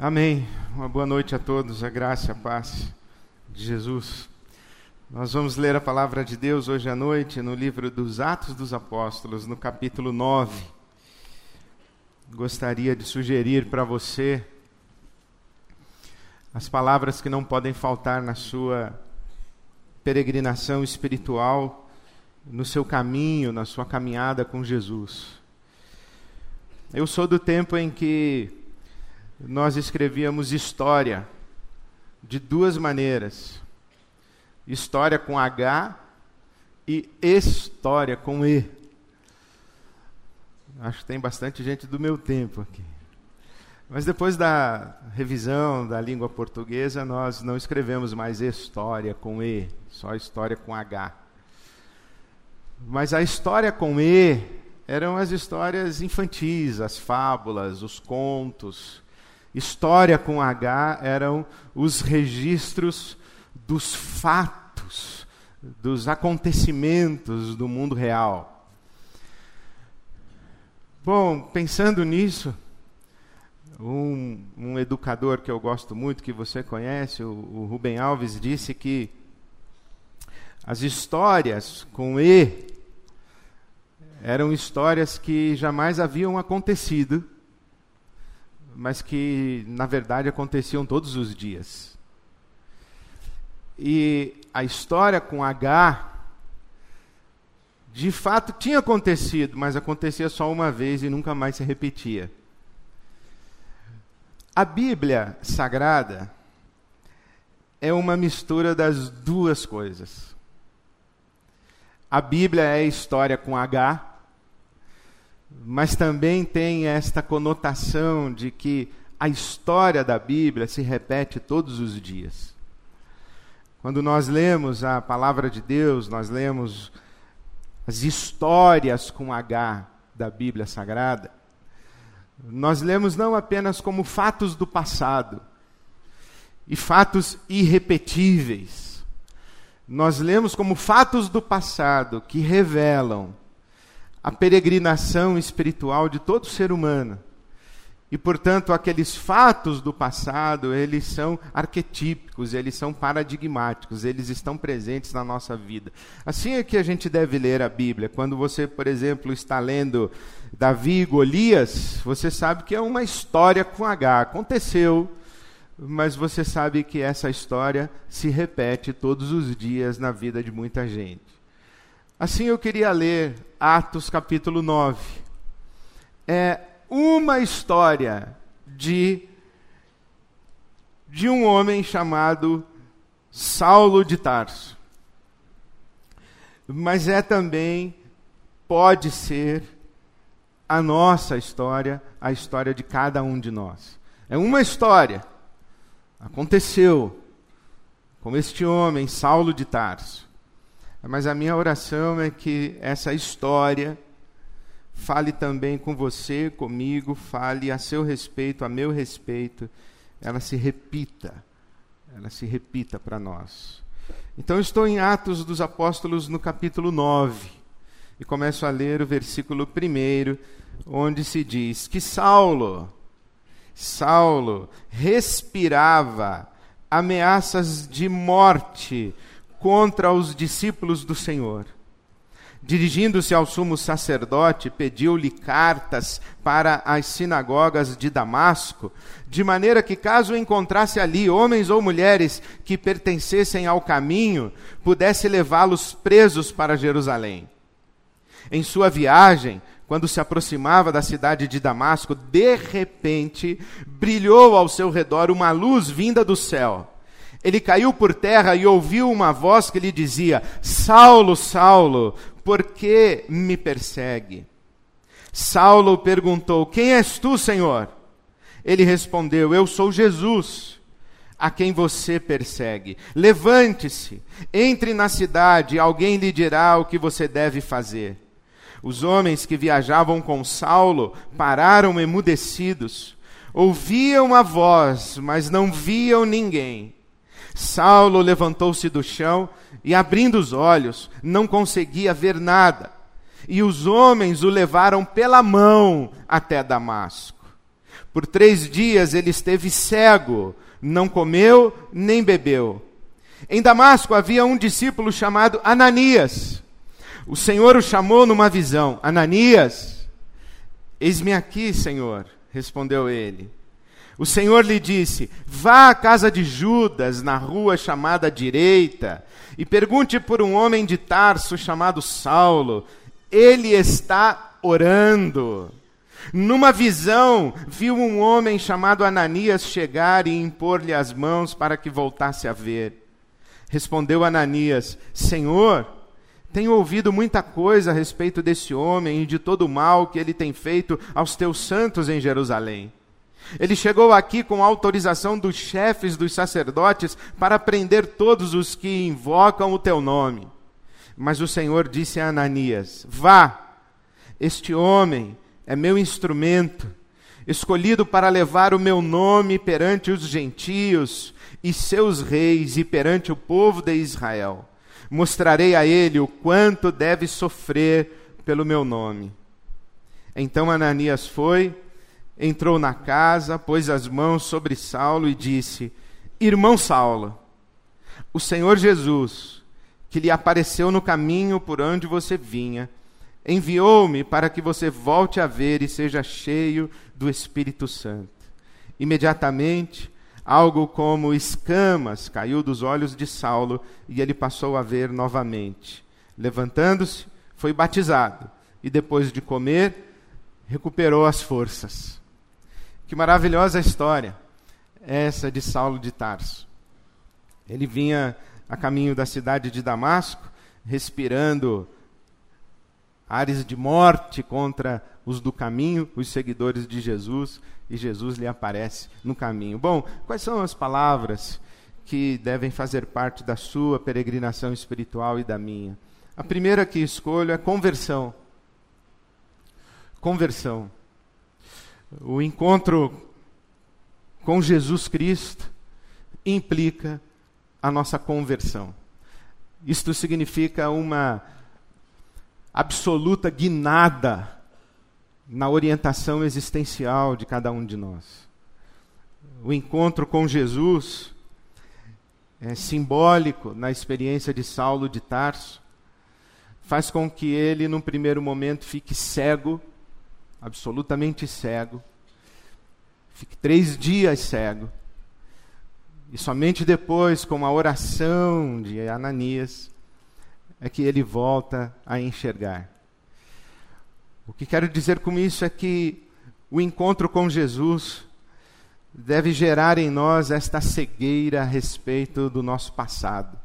Amém. Uma boa noite a todos, a graça e a paz de Jesus. Nós vamos ler a palavra de Deus hoje à noite no livro dos Atos dos Apóstolos, no capítulo 9. Gostaria de sugerir para você as palavras que não podem faltar na sua peregrinação espiritual, no seu caminho, na sua caminhada com Jesus. Eu sou do tempo em que nós escrevíamos história de duas maneiras: história com H e história com E. Acho que tem bastante gente do meu tempo aqui. Mas depois da revisão da língua portuguesa, nós não escrevemos mais história com E, só história com H. Mas a história com E eram as histórias infantis, as fábulas, os contos, História com H eram os registros dos fatos, dos acontecimentos do mundo real. Bom, pensando nisso, um, um, educador que eu gosto muito, que você conhece, o, o Rubem Alves, disse que as histórias com E eram histórias que jamais haviam acontecido mas que na verdade aconteciam todos os dias. E a história com H, de fato tinha acontecido, mas acontecia só uma vez e nunca mais se repetia. A Bíblia Sagrada é uma mistura das duas coisas. A Bíblia é história com H, mas também tem esta conotação de que a história da Bíblia se repete todos os dias. Quando nós lemos a palavra de Deus, nós lemos as histórias com H da Bíblia Sagrada, nós lemos não apenas como fatos do passado e fatos irrepetíveis, nós lemos como fatos do passado que revelam a peregrinação espiritual de todo ser humano. E, portanto, aqueles fatos do passado, eles são arquetípicos, eles são paradigmáticos, eles estão presentes na nossa vida. Assim é que a gente deve ler a Bíblia. Quando você, por exemplo, está lendo Davi e Golias, você sabe que é uma história com H. Aconteceu, mas você sabe que essa história se repete todos os dias na vida de muita gente. Assim eu queria ler Atos capítulo 9. É uma história de de um homem chamado Saulo de Tarso. Mas é também pode ser a nossa história, a história de cada um de nós. É uma história. Aconteceu com este homem, Saulo de Tarso. Mas a minha oração é que essa história fale também com você, comigo, fale a seu respeito, a meu respeito, ela se repita, ela se repita para nós. Então, estou em Atos dos Apóstolos no capítulo 9 e começo a ler o versículo 1, onde se diz que Saulo, Saulo respirava ameaças de morte contra os discípulos do Senhor. Dirigindo-se ao sumo sacerdote, pediu-lhe cartas para as sinagogas de Damasco, de maneira que, caso encontrasse ali homens ou mulheres que pertencessem ao caminho, pudesse levá-los presos para Jerusalém. Em sua viagem, quando se aproximava da cidade de Damasco, de repente brilhou ao seu redor uma luz vinda do céu ele caiu por terra e ouviu uma voz que lhe dizia: Saulo, Saulo, por que me persegue? Saulo perguntou: Quem és tu, Senhor? Ele respondeu: Eu sou Jesus, a quem você persegue. Levante-se, entre na cidade, alguém lhe dirá o que você deve fazer. Os homens que viajavam com Saulo pararam emudecidos. Ouviam a voz, mas não viam ninguém. Saulo levantou-se do chão e, abrindo os olhos, não conseguia ver nada. E os homens o levaram pela mão até Damasco. Por três dias ele esteve cego, não comeu nem bebeu. Em Damasco havia um discípulo chamado Ananias. O Senhor o chamou numa visão: Ananias, eis-me aqui, Senhor, respondeu ele. O Senhor lhe disse: Vá à casa de Judas, na rua chamada Direita, e pergunte por um homem de Tarso chamado Saulo. Ele está orando. Numa visão, viu um homem chamado Ananias chegar e impor-lhe as mãos para que voltasse a ver. Respondeu Ananias: Senhor, tenho ouvido muita coisa a respeito desse homem e de todo o mal que ele tem feito aos teus santos em Jerusalém. Ele chegou aqui com autorização dos chefes dos sacerdotes para prender todos os que invocam o teu nome. Mas o Senhor disse a Ananias: Vá, este homem é meu instrumento, escolhido para levar o meu nome perante os gentios e seus reis e perante o povo de Israel. Mostrarei a ele o quanto deve sofrer pelo meu nome. Então Ananias foi entrou na casa, pôs as mãos sobre Saulo e disse: Irmão Saulo, o Senhor Jesus, que lhe apareceu no caminho por onde você vinha, enviou-me para que você volte a ver e seja cheio do Espírito Santo. Imediatamente, algo como escamas caiu dos olhos de Saulo e ele passou a ver novamente. Levantando-se, foi batizado e depois de comer, recuperou as forças. Que maravilhosa história essa de Saulo de Tarso. Ele vinha a caminho da cidade de Damasco, respirando ares de morte contra os do caminho, os seguidores de Jesus, e Jesus lhe aparece no caminho. Bom, quais são as palavras que devem fazer parte da sua peregrinação espiritual e da minha? A primeira que escolho é conversão. Conversão. O encontro com Jesus Cristo implica a nossa conversão. Isto significa uma absoluta guinada na orientação existencial de cada um de nós. O encontro com Jesus é simbólico na experiência de Saulo de Tarso, faz com que ele, num primeiro momento, fique cego absolutamente cego, fique três dias cego, e somente depois, com a oração de Ananias, é que ele volta a enxergar. O que quero dizer com isso é que o encontro com Jesus deve gerar em nós esta cegueira a respeito do nosso passado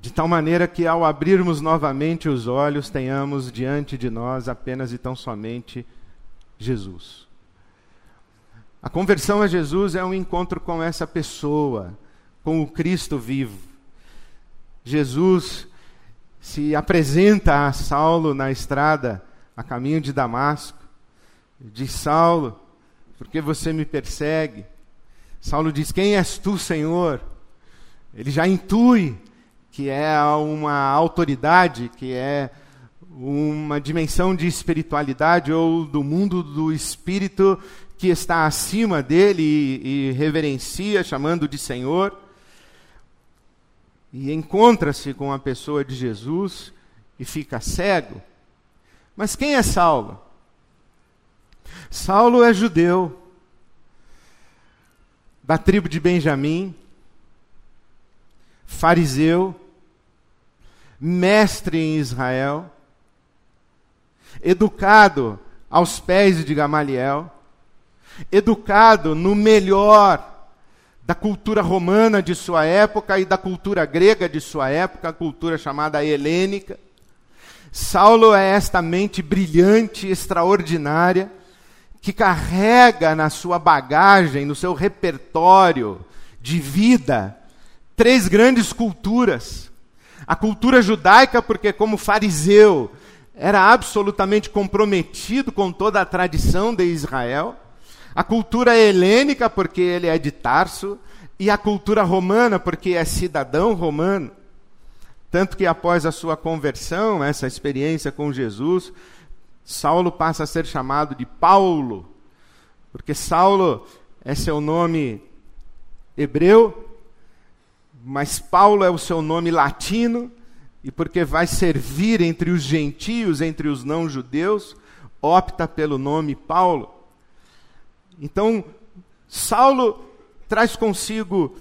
de tal maneira que ao abrirmos novamente os olhos, tenhamos diante de nós apenas e tão somente Jesus. A conversão a Jesus é um encontro com essa pessoa, com o Cristo vivo. Jesus se apresenta a Saulo na estrada, a caminho de Damasco. Diz: Saulo, por que você me persegue? Saulo diz: Quem és tu, Senhor? Ele já intui que é uma autoridade, que é uma dimensão de espiritualidade ou do mundo do espírito que está acima dele e, e reverencia, chamando de Senhor. E encontra-se com a pessoa de Jesus e fica cego. Mas quem é Saulo? Saulo é judeu, da tribo de Benjamim, fariseu, mestre em Israel, educado aos pés de Gamaliel, educado no melhor da cultura romana de sua época e da cultura grega de sua época, a cultura chamada helênica. Saulo é esta mente brilhante, extraordinária, que carrega na sua bagagem, no seu repertório de vida, três grandes culturas. A cultura judaica, porque, como fariseu, era absolutamente comprometido com toda a tradição de Israel. A cultura helênica, porque ele é de Tarso. E a cultura romana, porque é cidadão romano. Tanto que após a sua conversão, essa experiência com Jesus, Saulo passa a ser chamado de Paulo, porque Saulo é seu nome hebreu, mas Paulo é o seu nome latino, e porque vai servir entre os gentios, entre os não-judeus, opta pelo nome Paulo. Então, Saulo traz consigo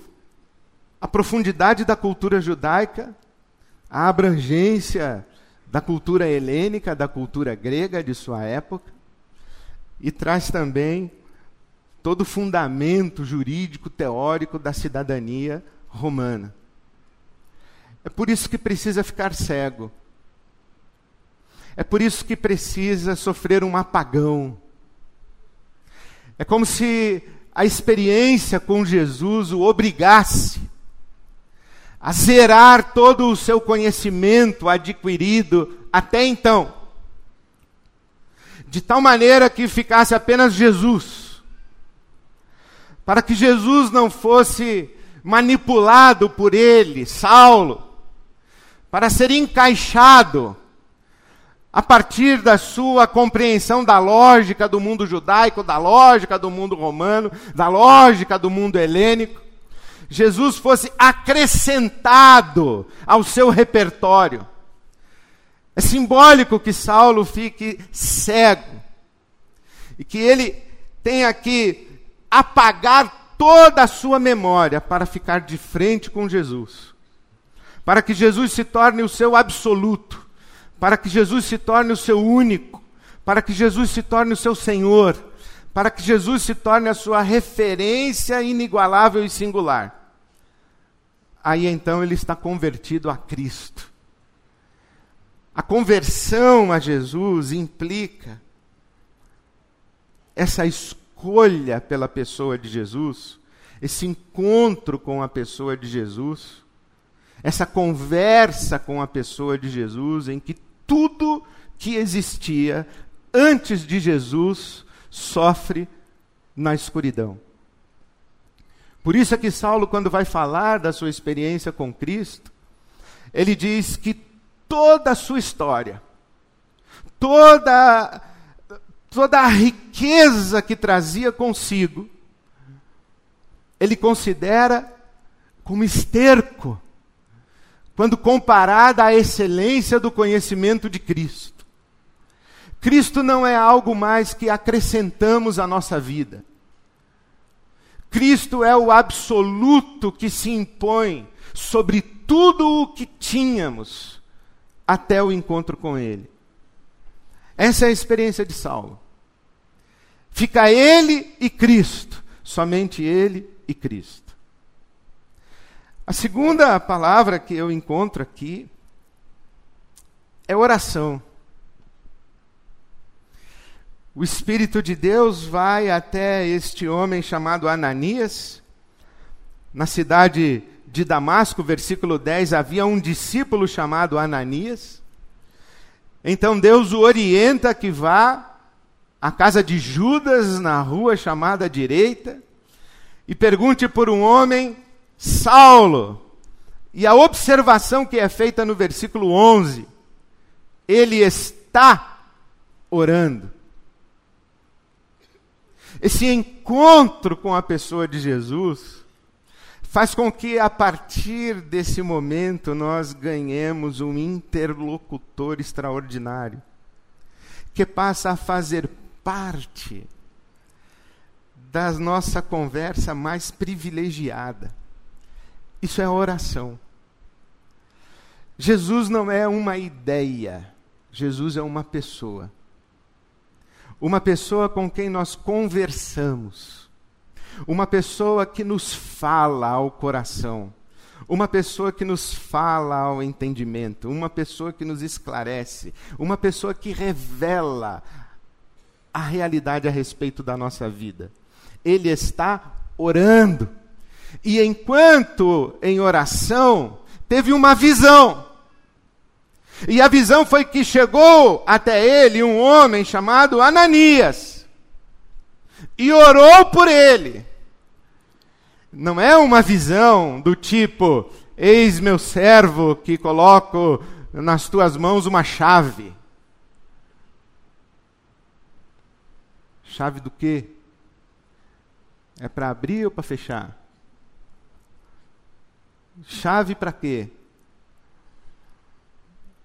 a profundidade da cultura judaica, a abrangência da cultura helênica, da cultura grega de sua época, e traz também todo o fundamento jurídico, teórico da cidadania romana. É por isso que precisa ficar cego. É por isso que precisa sofrer um apagão. É como se a experiência com Jesus o obrigasse a zerar todo o seu conhecimento adquirido até então, de tal maneira que ficasse apenas Jesus, para que Jesus não fosse manipulado por ele, Saulo, para ser encaixado a partir da sua compreensão da lógica do mundo judaico, da lógica do mundo romano, da lógica do mundo helênico, Jesus fosse acrescentado ao seu repertório. É simbólico que Saulo fique cego e que ele tenha que apagar toda a sua memória para ficar de frente com Jesus. Para que Jesus se torne o seu absoluto, para que Jesus se torne o seu único, para que Jesus se torne o seu Senhor, para que Jesus se torne a sua referência inigualável e singular aí então ele está convertido a Cristo. A conversão a Jesus implica essa escolha pela pessoa de Jesus, esse encontro com a pessoa de Jesus, essa conversa com a pessoa de Jesus, em que tudo que existia antes de Jesus sofre na escuridão. Por isso é que Saulo, quando vai falar da sua experiência com Cristo, ele diz que toda a sua história, toda, toda a riqueza que trazia consigo, ele considera como esterco, quando comparada à excelência do conhecimento de Cristo. Cristo não é algo mais que acrescentamos à nossa vida. Cristo é o absoluto que se impõe sobre tudo o que tínhamos até o encontro com Ele. Essa é a experiência de Saulo. Fica ele e Cristo, somente ele e Cristo. A segunda palavra que eu encontro aqui é oração o Espírito de Deus vai até este homem chamado Ananias, na cidade de Damasco, versículo 10, havia um discípulo chamado Ananias. Então Deus o orienta que vá à casa de Judas, na rua chamada direita, e pergunte por um homem, Saulo. E a observação que é feita no versículo 11, ele está orando. Esse encontro com a pessoa de Jesus faz com que, a partir desse momento, nós ganhemos um interlocutor extraordinário, que passa a fazer parte da nossa conversa mais privilegiada. Isso é oração. Jesus não é uma ideia, Jesus é uma pessoa uma pessoa com quem nós conversamos, uma pessoa que nos fala ao coração, uma pessoa que nos fala ao entendimento, uma pessoa que nos esclarece, uma pessoa que revela a realidade a respeito da nossa vida. Ele está orando. E enquanto em oração, teve uma visão. E a visão foi que chegou até ele um homem chamado Ananias e orou por ele. Não é uma visão do tipo: Eis meu servo que coloco nas tuas mãos uma chave. Chave do quê? É para abrir ou para fechar? Chave para quê?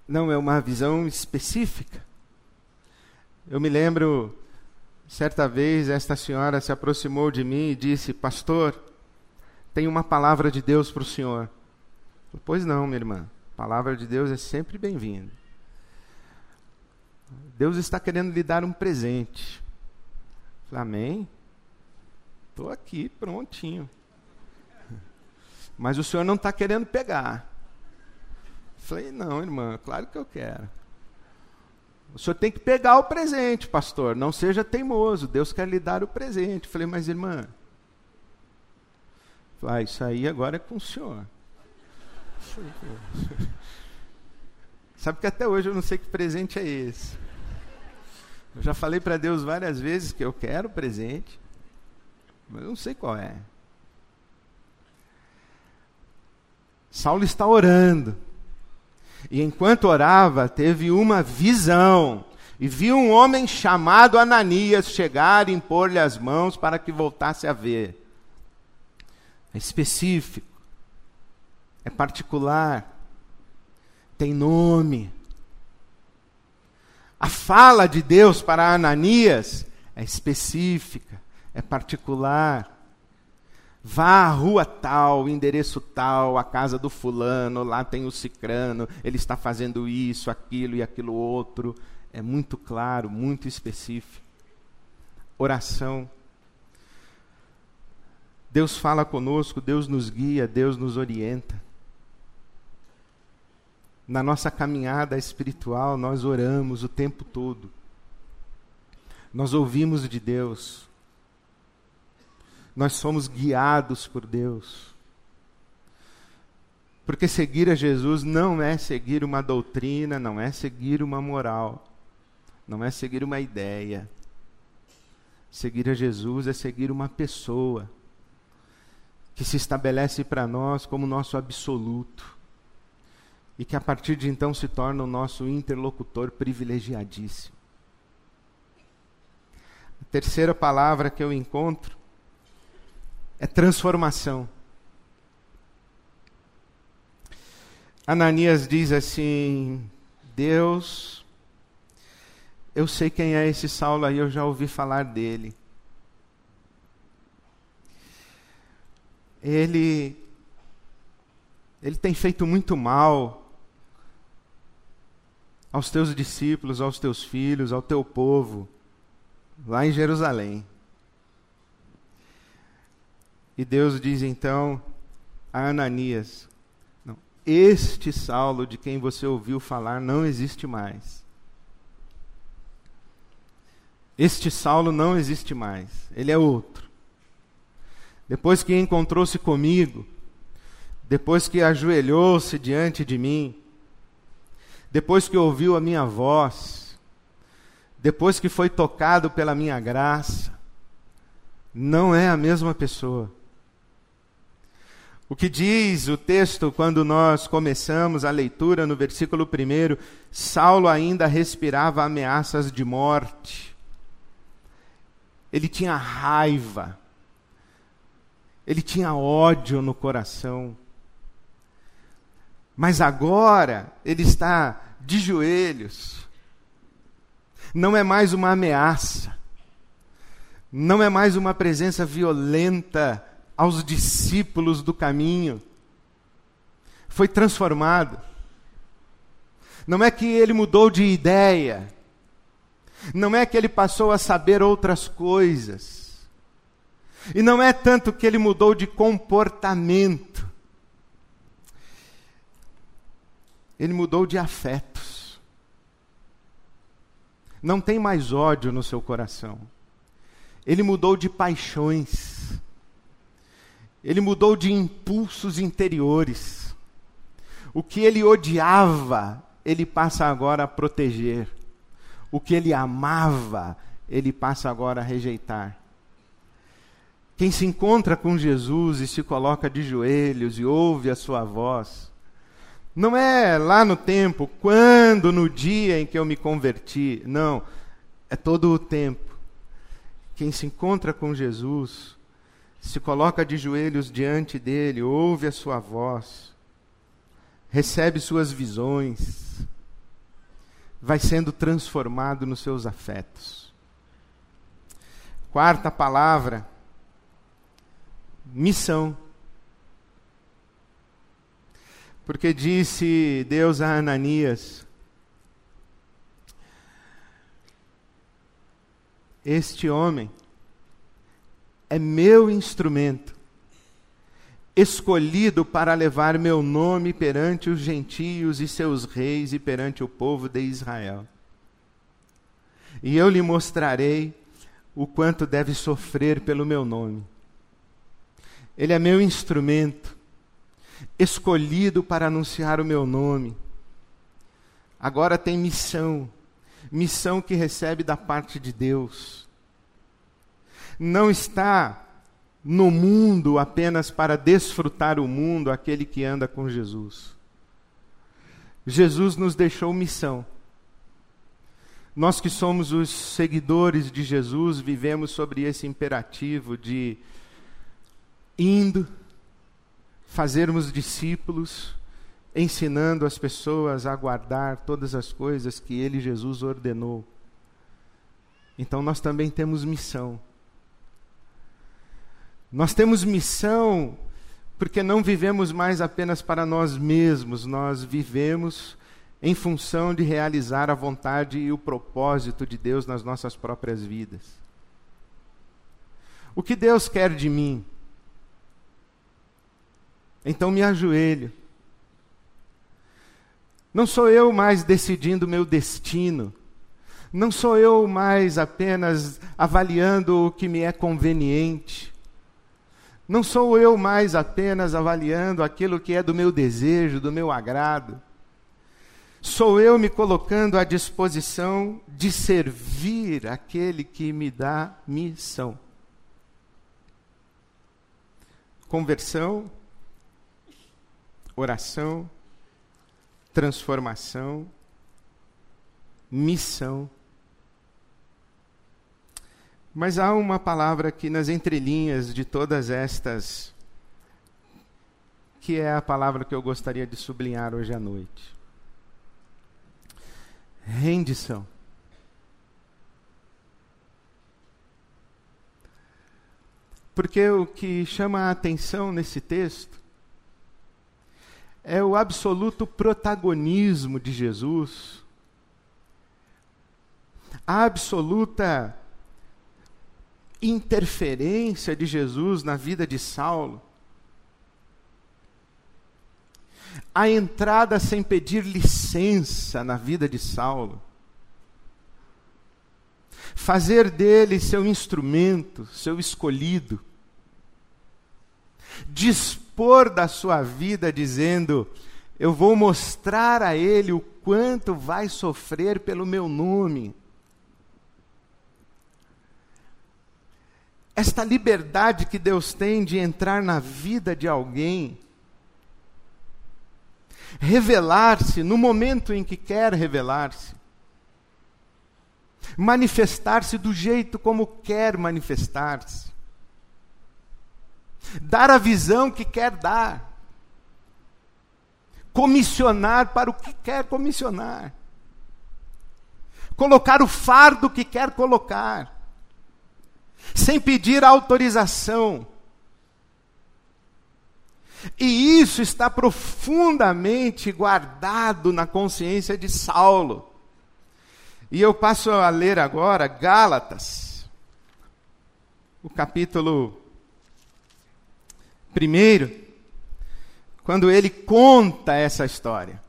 Não é uma visão específica. Eu me lembro, certa vez, esta senhora se aproximou de mim e disse: Pastor, tem uma palavra de Deus para o senhor. Pois não, minha irmã. A palavra de Deus é sempre bem-vinda. Deus está querendo lhe dar um presente. Falei, amém? Estou aqui, prontinho. Mas o senhor não está querendo pegar. Falei, não, irmã, claro que eu quero. O senhor tem que pegar o presente, pastor. Não seja teimoso. Deus quer lhe dar o presente. Falei, mas irmã. Ah, isso aí agora é com o senhor. Sabe que até hoje eu não sei que presente é esse. Eu já falei para Deus várias vezes que eu quero presente, mas eu não sei qual é. Saulo está orando. E enquanto orava, teve uma visão. E viu um homem chamado Ananias chegar e impor-lhe as mãos para que voltasse a ver. É específico, é particular, tem nome. A fala de Deus para Ananias é específica, é particular. Vá à rua tal, endereço tal, a casa do fulano, lá tem o cicrano, ele está fazendo isso, aquilo e aquilo outro. É muito claro, muito específico. Oração. Deus fala conosco, Deus nos guia, Deus nos orienta na nossa caminhada espiritual, nós oramos o tempo todo. Nós ouvimos de Deus. Nós somos guiados por Deus. Porque seguir a Jesus não é seguir uma doutrina, não é seguir uma moral, não é seguir uma ideia. Seguir a Jesus é seguir uma pessoa que se estabelece para nós como nosso absoluto e que a partir de então se torna o nosso interlocutor privilegiadíssimo. A terceira palavra que eu encontro é transformação. Ananias diz assim: Deus, eu sei quem é esse Saulo aí, eu já ouvi falar dele. Ele ele tem feito muito mal aos teus discípulos, aos teus filhos, ao teu povo, lá em Jerusalém. E Deus diz então a Ananias: não, Este Saulo de quem você ouviu falar não existe mais. Este Saulo não existe mais, ele é outro. Depois que encontrou-se comigo, depois que ajoelhou-se diante de mim, depois que ouviu a minha voz, depois que foi tocado pela minha graça, não é a mesma pessoa. O que diz o texto quando nós começamos a leitura no versículo 1, Saulo ainda respirava ameaças de morte. Ele tinha raiva. Ele tinha ódio no coração. Mas agora ele está de joelhos. Não é mais uma ameaça. Não é mais uma presença violenta aos discípulos do caminho. Foi transformado. Não é que ele mudou de ideia. Não é que ele passou a saber outras coisas. E não é tanto que ele mudou de comportamento. Ele mudou de afetos. Não tem mais ódio no seu coração. Ele mudou de paixões. Ele mudou de impulsos interiores. O que ele odiava, ele passa agora a proteger. O que ele amava, ele passa agora a rejeitar. Quem se encontra com Jesus e se coloca de joelhos e ouve a sua voz, não é lá no tempo, quando, no dia em que eu me converti. Não. É todo o tempo. Quem se encontra com Jesus se coloca de joelhos diante dele, ouve a sua voz, recebe suas visões, vai sendo transformado nos seus afetos. Quarta palavra, missão. Porque disse Deus a Ananias: Este homem é meu instrumento, escolhido para levar meu nome perante os gentios e seus reis e perante o povo de Israel. E eu lhe mostrarei o quanto deve sofrer pelo meu nome. Ele é meu instrumento, escolhido para anunciar o meu nome. Agora tem missão, missão que recebe da parte de Deus não está no mundo apenas para desfrutar o mundo aquele que anda com Jesus. Jesus nos deixou missão. Nós que somos os seguidores de Jesus, vivemos sobre esse imperativo de indo, fazermos discípulos, ensinando as pessoas a guardar todas as coisas que ele, Jesus, ordenou. Então nós também temos missão. Nós temos missão porque não vivemos mais apenas para nós mesmos, nós vivemos em função de realizar a vontade e o propósito de Deus nas nossas próprias vidas. O que Deus quer de mim? Então me ajoelho. Não sou eu mais decidindo meu destino. Não sou eu mais apenas avaliando o que me é conveniente. Não sou eu mais apenas avaliando aquilo que é do meu desejo, do meu agrado. Sou eu me colocando à disposição de servir aquele que me dá missão. Conversão, oração, transformação, missão mas há uma palavra aqui nas entrelinhas de todas estas, que é a palavra que eu gostaria de sublinhar hoje à noite: rendição. Porque o que chama a atenção nesse texto é o absoluto protagonismo de Jesus, a absoluta interferência de Jesus na vida de Saulo, a entrada sem pedir licença na vida de Saulo, fazer dele seu instrumento, seu escolhido, dispor da sua vida dizendo: Eu vou mostrar a ele o quanto vai sofrer pelo meu nome. Esta liberdade que Deus tem de entrar na vida de alguém, revelar-se no momento em que quer revelar-se, manifestar-se do jeito como quer manifestar-se, dar a visão que quer dar, comissionar para o que quer comissionar, colocar o fardo que quer colocar, sem pedir autorização. E isso está profundamente guardado na consciência de Saulo. E eu passo a ler agora Gálatas, o capítulo 1, quando ele conta essa história.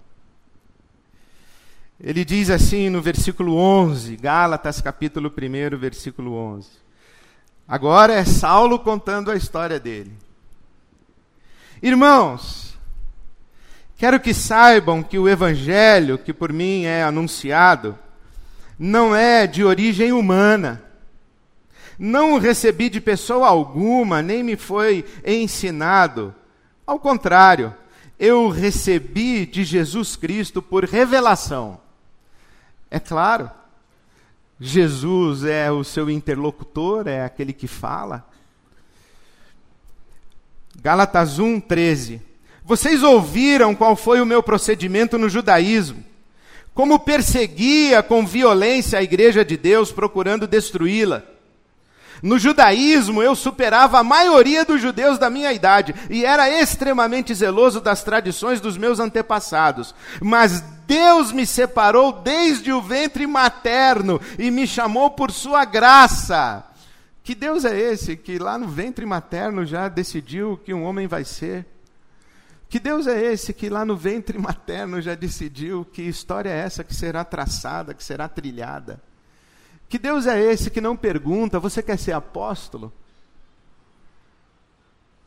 Ele diz assim no versículo 11, Gálatas capítulo 1, versículo 11. Agora é Saulo contando a história dele. Irmãos, quero que saibam que o evangelho que por mim é anunciado não é de origem humana. Não o recebi de pessoa alguma, nem me foi ensinado. Ao contrário, eu recebi de Jesus Cristo por revelação. É claro, Jesus é o seu interlocutor, é aquele que fala. Gálatas 1, 13. Vocês ouviram qual foi o meu procedimento no judaísmo? Como perseguia com violência a igreja de Deus, procurando destruí-la. No judaísmo, eu superava a maioria dos judeus da minha idade e era extremamente zeloso das tradições dos meus antepassados. Mas Deus me separou desde o ventre materno e me chamou por sua graça. Que Deus é esse que lá no ventre materno já decidiu que um homem vai ser? Que Deus é esse que lá no ventre materno já decidiu que história é essa que será traçada, que será trilhada? Que Deus é esse que não pergunta: você quer ser apóstolo?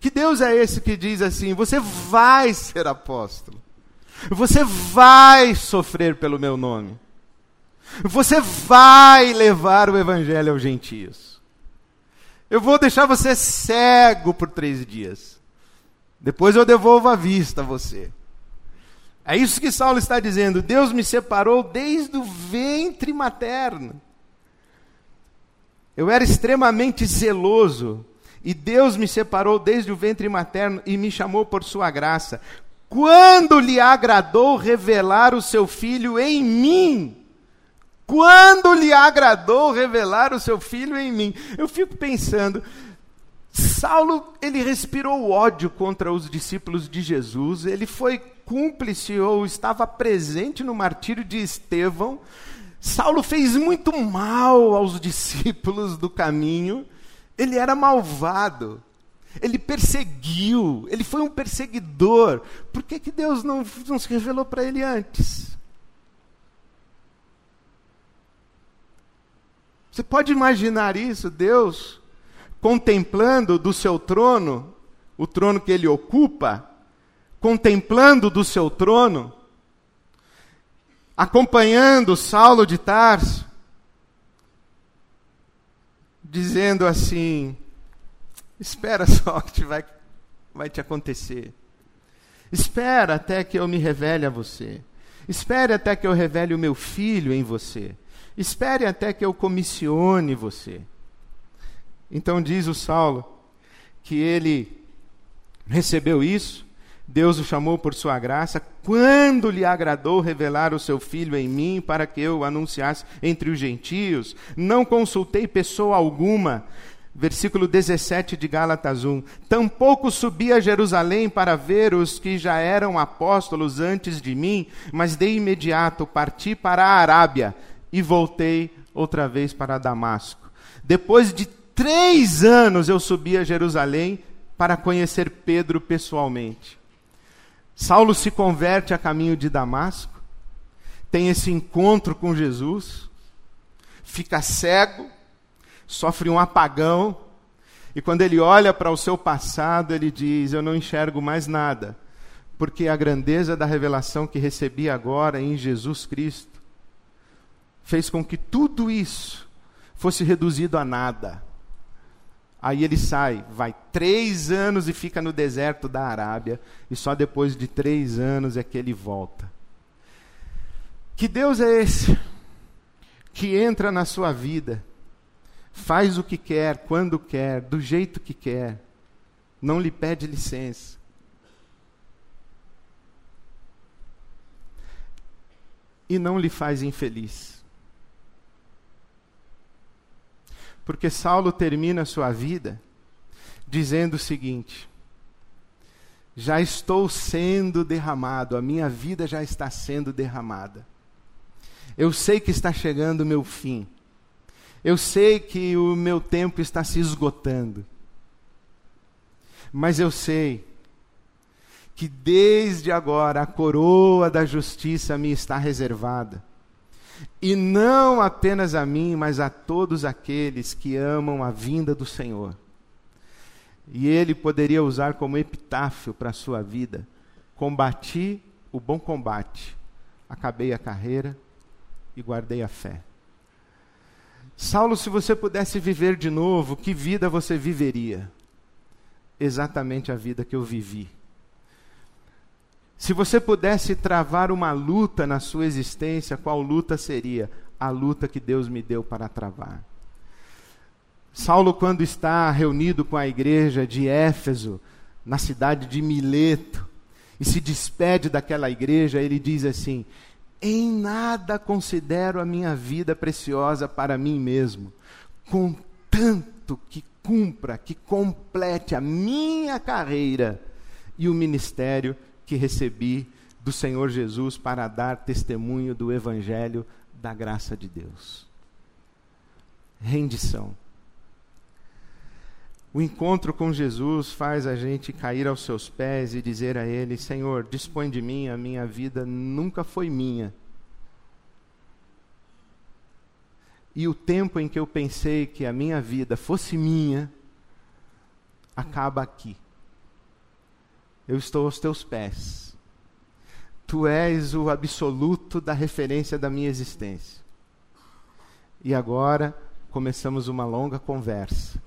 Que Deus é esse que diz assim: você vai ser apóstolo, você vai sofrer pelo meu nome, você vai levar o evangelho aos gentios. Eu vou deixar você cego por três dias, depois eu devolvo a vista a você. É isso que Saulo está dizendo: Deus me separou desde o ventre materno. Eu era extremamente zeloso e Deus me separou desde o ventre materno e me chamou por sua graça. Quando lhe agradou revelar o seu filho em mim? Quando lhe agradou revelar o seu filho em mim? Eu fico pensando, Saulo, ele respirou ódio contra os discípulos de Jesus, ele foi cúmplice ou estava presente no martírio de Estevão, Saulo fez muito mal aos discípulos do caminho, ele era malvado, ele perseguiu, ele foi um perseguidor. Por que, que Deus não, não se revelou para ele antes? Você pode imaginar isso, Deus contemplando do seu trono, o trono que ele ocupa, contemplando do seu trono, acompanhando Saulo de Tarso, dizendo assim: espera só que vai, vai te acontecer. Espera até que eu me revele a você. Espere até que eu revele o meu filho em você. Espere até que eu comissione você. Então diz o Saulo que ele recebeu isso Deus o chamou por sua graça, quando lhe agradou revelar o seu filho em mim, para que eu o anunciasse entre os gentios. Não consultei pessoa alguma. Versículo 17 de Gálatas 1. Tampouco subi a Jerusalém para ver os que já eram apóstolos antes de mim, mas de imediato parti para a Arábia e voltei outra vez para Damasco. Depois de três anos eu subi a Jerusalém para conhecer Pedro pessoalmente. Saulo se converte a caminho de Damasco, tem esse encontro com Jesus, fica cego, sofre um apagão, e quando ele olha para o seu passado, ele diz: Eu não enxergo mais nada, porque a grandeza da revelação que recebi agora em Jesus Cristo fez com que tudo isso fosse reduzido a nada. Aí ele sai, vai três anos e fica no deserto da Arábia, e só depois de três anos é que ele volta. Que Deus é esse que entra na sua vida, faz o que quer, quando quer, do jeito que quer, não lhe pede licença. E não lhe faz infeliz. Porque Saulo termina sua vida dizendo o seguinte: Já estou sendo derramado, a minha vida já está sendo derramada. Eu sei que está chegando o meu fim. Eu sei que o meu tempo está se esgotando. Mas eu sei que desde agora a coroa da justiça me está reservada. E não apenas a mim, mas a todos aqueles que amam a vinda do Senhor. E ele poderia usar como epitáfio para a sua vida: Combati o bom combate, acabei a carreira e guardei a fé. Saulo, se você pudesse viver de novo, que vida você viveria? Exatamente a vida que eu vivi. Se você pudesse travar uma luta na sua existência, qual luta seria? A luta que Deus me deu para travar. Saulo, quando está reunido com a igreja de Éfeso, na cidade de Mileto, e se despede daquela igreja, ele diz assim: Em nada considero a minha vida preciosa para mim mesmo, contanto que cumpra, que complete a minha carreira e o ministério que recebi do Senhor Jesus para dar testemunho do Evangelho da graça de Deus. Rendição. O encontro com Jesus faz a gente cair aos seus pés e dizer a Ele: Senhor, dispõe de mim, a minha vida nunca foi minha. E o tempo em que eu pensei que a minha vida fosse minha, acaba aqui. Eu estou aos teus pés. Tu és o absoluto da referência da minha existência. E agora começamos uma longa conversa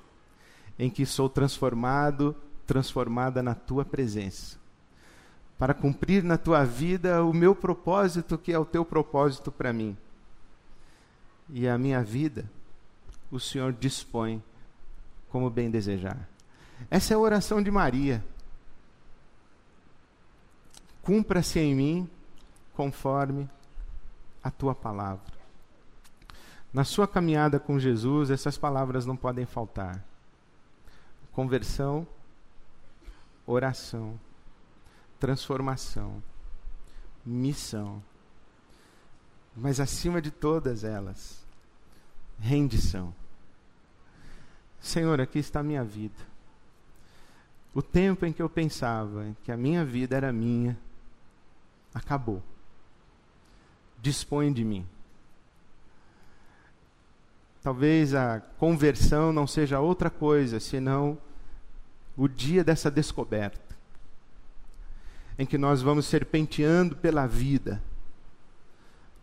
em que sou transformado, transformada na tua presença. Para cumprir na tua vida o meu propósito, que é o teu propósito para mim. E a minha vida, o Senhor dispõe como bem desejar. Essa é a oração de Maria. Cumpra-se em mim conforme a tua palavra. Na sua caminhada com Jesus, essas palavras não podem faltar conversão, oração, transformação, missão. Mas acima de todas elas, rendição. Senhor, aqui está a minha vida. O tempo em que eu pensava que a minha vida era minha, acabou. Dispõe de mim. Talvez a conversão não seja outra coisa senão o dia dessa descoberta, em que nós vamos serpenteando pela vida,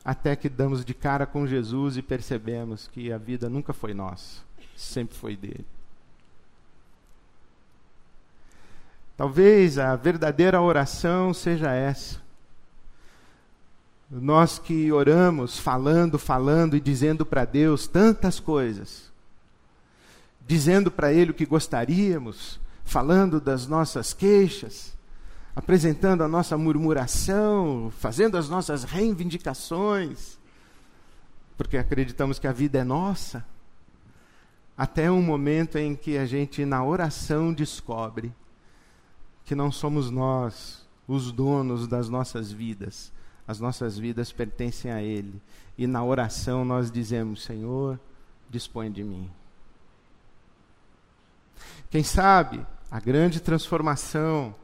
até que damos de cara com Jesus e percebemos que a vida nunca foi nossa, sempre foi dele. Talvez a verdadeira oração seja essa nós que oramos, falando, falando e dizendo para Deus tantas coisas, dizendo para Ele o que gostaríamos, falando das nossas queixas, apresentando a nossa murmuração, fazendo as nossas reivindicações, porque acreditamos que a vida é nossa, até um momento em que a gente, na oração, descobre que não somos nós os donos das nossas vidas as nossas vidas pertencem a Ele. E na oração nós dizemos: Senhor, dispõe de mim. Quem sabe a grande transformação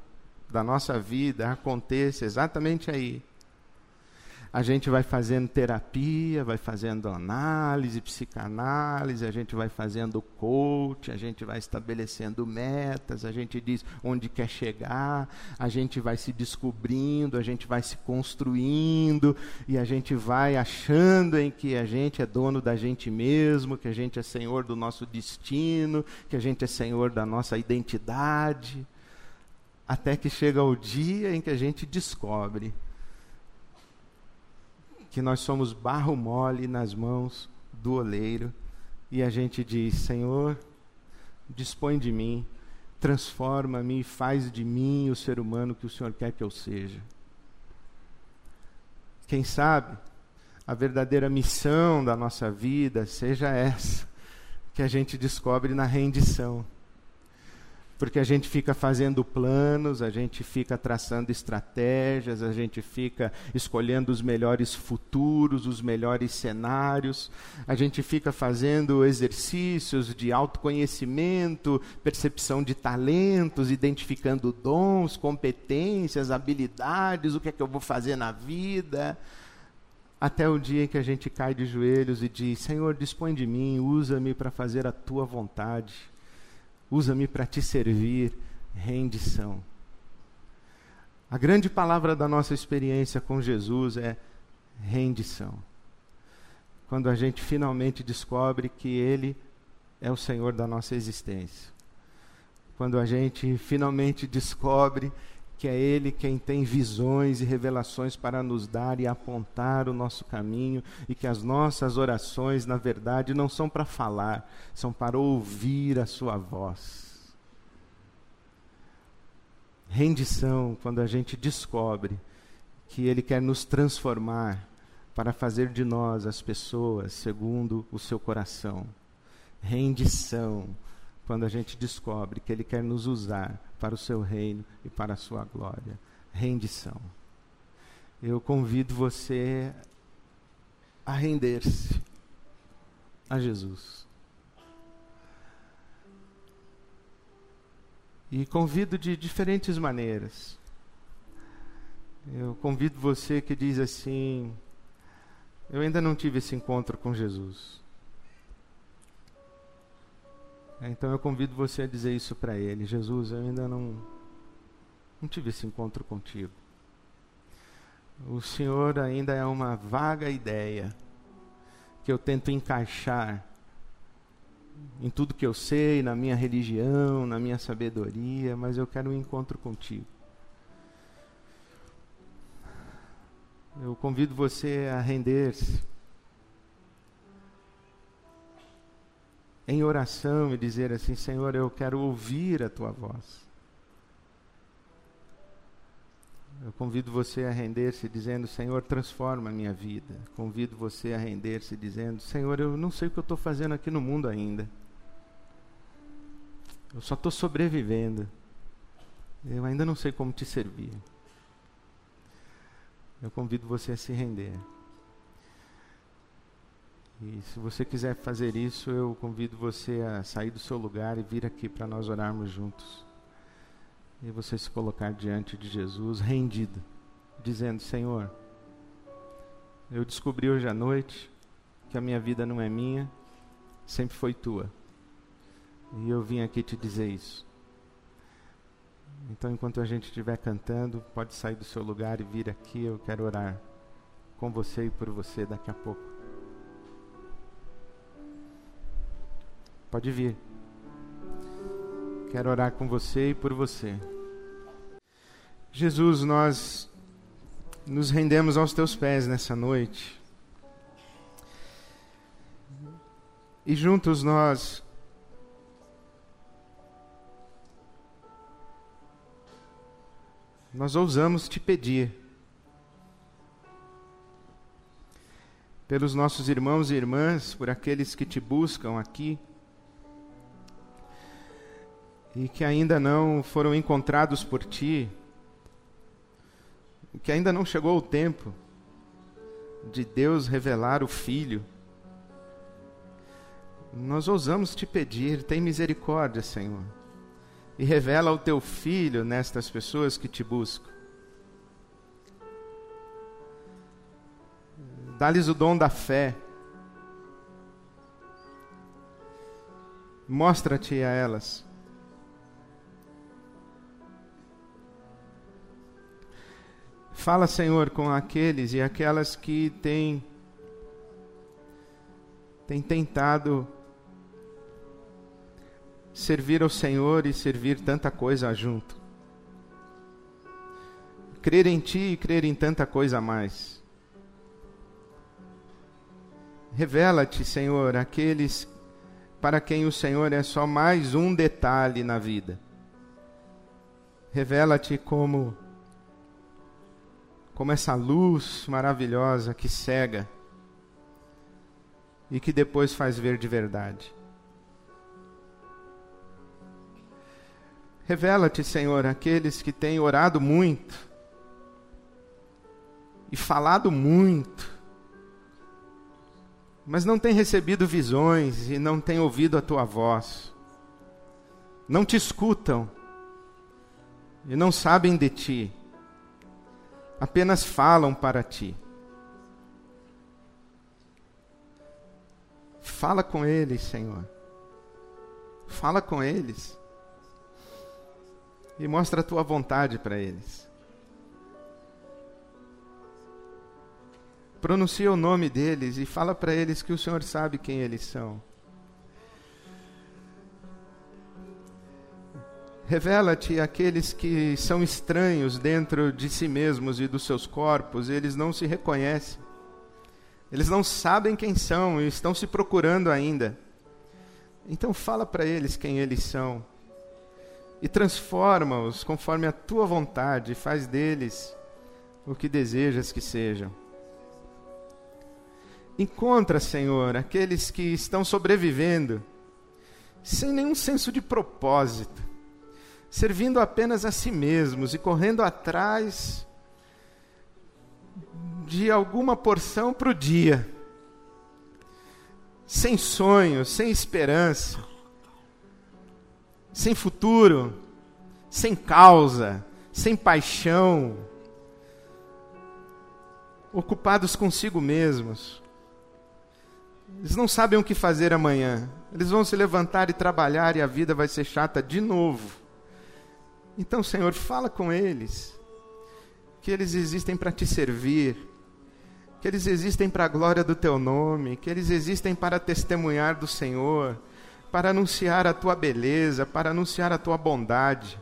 da nossa vida aconteça exatamente aí a gente vai fazendo terapia, vai fazendo análise, psicanálise, a gente vai fazendo coach, a gente vai estabelecendo metas, a gente diz onde quer chegar, a gente vai se descobrindo, a gente vai se construindo e a gente vai achando em que a gente é dono da gente mesmo, que a gente é senhor do nosso destino, que a gente é senhor da nossa identidade, até que chega o dia em que a gente descobre que nós somos barro mole nas mãos do oleiro e a gente diz: Senhor, dispõe de mim, transforma-me faz de mim o ser humano que o Senhor quer que eu seja. Quem sabe a verdadeira missão da nossa vida seja essa, que a gente descobre na rendição porque a gente fica fazendo planos, a gente fica traçando estratégias, a gente fica escolhendo os melhores futuros, os melhores cenários, a gente fica fazendo exercícios de autoconhecimento, percepção de talentos, identificando dons, competências, habilidades, o que é que eu vou fazer na vida. Até o dia em que a gente cai de joelhos e diz: Senhor, dispõe de mim, usa-me para fazer a tua vontade usa-me para te servir, rendição. A grande palavra da nossa experiência com Jesus é rendição. Quando a gente finalmente descobre que Ele é o Senhor da nossa existência. Quando a gente finalmente descobre que é Ele quem tem visões e revelações para nos dar e apontar o nosso caminho, e que as nossas orações, na verdade, não são para falar, são para ouvir a Sua voz. Rendição quando a gente descobre que Ele quer nos transformar para fazer de nós as pessoas segundo o seu coração. Rendição quando a gente descobre que Ele quer nos usar para o seu reino e para a sua glória. Rendição. Eu convido você a render-se a Jesus. E convido de diferentes maneiras. Eu convido você que diz assim: Eu ainda não tive esse encontro com Jesus. Então eu convido você a dizer isso para ele: Jesus, eu ainda não, não tive esse encontro contigo. O Senhor ainda é uma vaga ideia que eu tento encaixar em tudo que eu sei, na minha religião, na minha sabedoria, mas eu quero um encontro contigo. Eu convido você a render-se em oração e dizer assim: Senhor, eu quero ouvir a tua voz. Eu convido você a render-se dizendo: Senhor, transforma a minha vida. Convido você a render-se dizendo: Senhor, eu não sei o que eu estou fazendo aqui no mundo ainda. Eu só estou sobrevivendo. Eu ainda não sei como te servir. Eu convido você a se render. E se você quiser fazer isso, eu convido você a sair do seu lugar e vir aqui para nós orarmos juntos e você se colocar diante de Jesus rendido, dizendo: Senhor, eu descobri hoje à noite que a minha vida não é minha, sempre foi tua. E eu vim aqui te dizer isso. Então, enquanto a gente estiver cantando, pode sair do seu lugar e vir aqui. Eu quero orar com você e por você daqui a pouco. Pode vir. Quero orar com você e por você. Jesus, nós nos rendemos aos teus pés nessa noite. E juntos nós nós ousamos te pedir pelos nossos irmãos e irmãs, por aqueles que te buscam aqui e que ainda não foram encontrados por ti que ainda não chegou o tempo de Deus revelar o Filho, nós ousamos te pedir, tem misericórdia, Senhor, e revela o teu Filho nestas pessoas que te buscam. Dá-lhes o dom da fé. Mostra-te a elas Fala, Senhor, com aqueles e aquelas que têm, têm tentado servir ao Senhor e servir tanta coisa junto. Crer em Ti e crer em tanta coisa a mais. Revela-te, Senhor, aqueles para quem o Senhor é só mais um detalhe na vida. Revela-te como como essa luz maravilhosa que cega e que depois faz ver de verdade. Revela-te, Senhor, aqueles que têm orado muito e falado muito, mas não têm recebido visões e não têm ouvido a tua voz, não te escutam e não sabem de ti apenas falam para ti. Fala com eles, Senhor. Fala com eles. E mostra a tua vontade para eles. Pronuncia o nome deles e fala para eles que o Senhor sabe quem eles são. Revela-te aqueles que são estranhos dentro de si mesmos e dos seus corpos, eles não se reconhecem. Eles não sabem quem são e estão se procurando ainda. Então fala para eles quem eles são. e transforma-os conforme a tua vontade, e faz deles o que desejas que sejam. Encontra, Senhor, aqueles que estão sobrevivendo sem nenhum senso de propósito, servindo apenas a si mesmos e correndo atrás de alguma porção para o dia, sem sonho, sem esperança, sem futuro, sem causa, sem paixão, ocupados consigo mesmos. Eles não sabem o que fazer amanhã. Eles vão se levantar e trabalhar e a vida vai ser chata de novo. Então, Senhor, fala com eles que eles existem para te servir, que eles existem para a glória do teu nome, que eles existem para testemunhar do Senhor, para anunciar a tua beleza, para anunciar a tua bondade,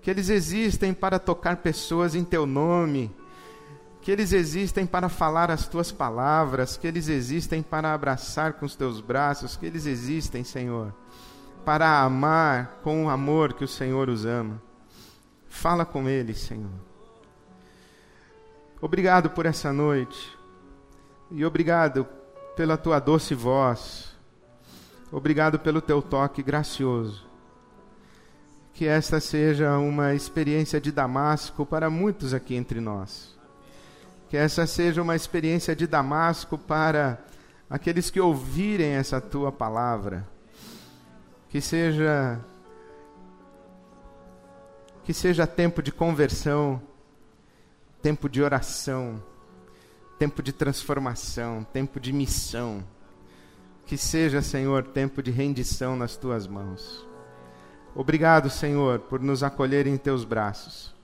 que eles existem para tocar pessoas em teu nome, que eles existem para falar as tuas palavras, que eles existem para abraçar com os teus braços, que eles existem, Senhor, para amar com o amor que o Senhor os ama. Fala com eles, Senhor. Obrigado por essa noite. E obrigado pela tua doce voz. Obrigado pelo teu toque gracioso. Que esta seja uma experiência de Damasco para muitos aqui entre nós. Que essa seja uma experiência de Damasco para aqueles que ouvirem essa tua palavra. Que seja que seja tempo de conversão tempo de oração, tempo de transformação, tempo de missão. Que seja, Senhor, tempo de rendição nas tuas mãos. Obrigado, Senhor, por nos acolher em teus braços.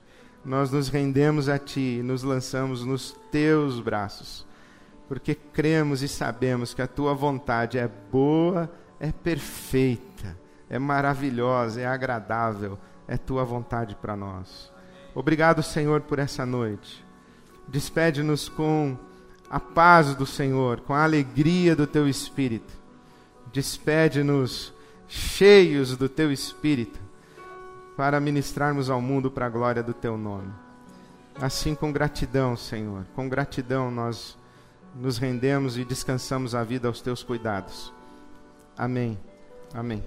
Nós nos rendemos a ti e nos lançamos nos teus braços, porque cremos e sabemos que a tua vontade é boa, é perfeita, é maravilhosa, é agradável, é tua vontade para nós. Obrigado, Senhor, por essa noite. Despede-nos com a paz do Senhor, com a alegria do teu espírito. Despede-nos cheios do teu espírito para ministrarmos ao mundo para a glória do teu nome. Assim, com gratidão, Senhor, com gratidão nós nos rendemos e descansamos a vida aos teus cuidados. Amém. Amém.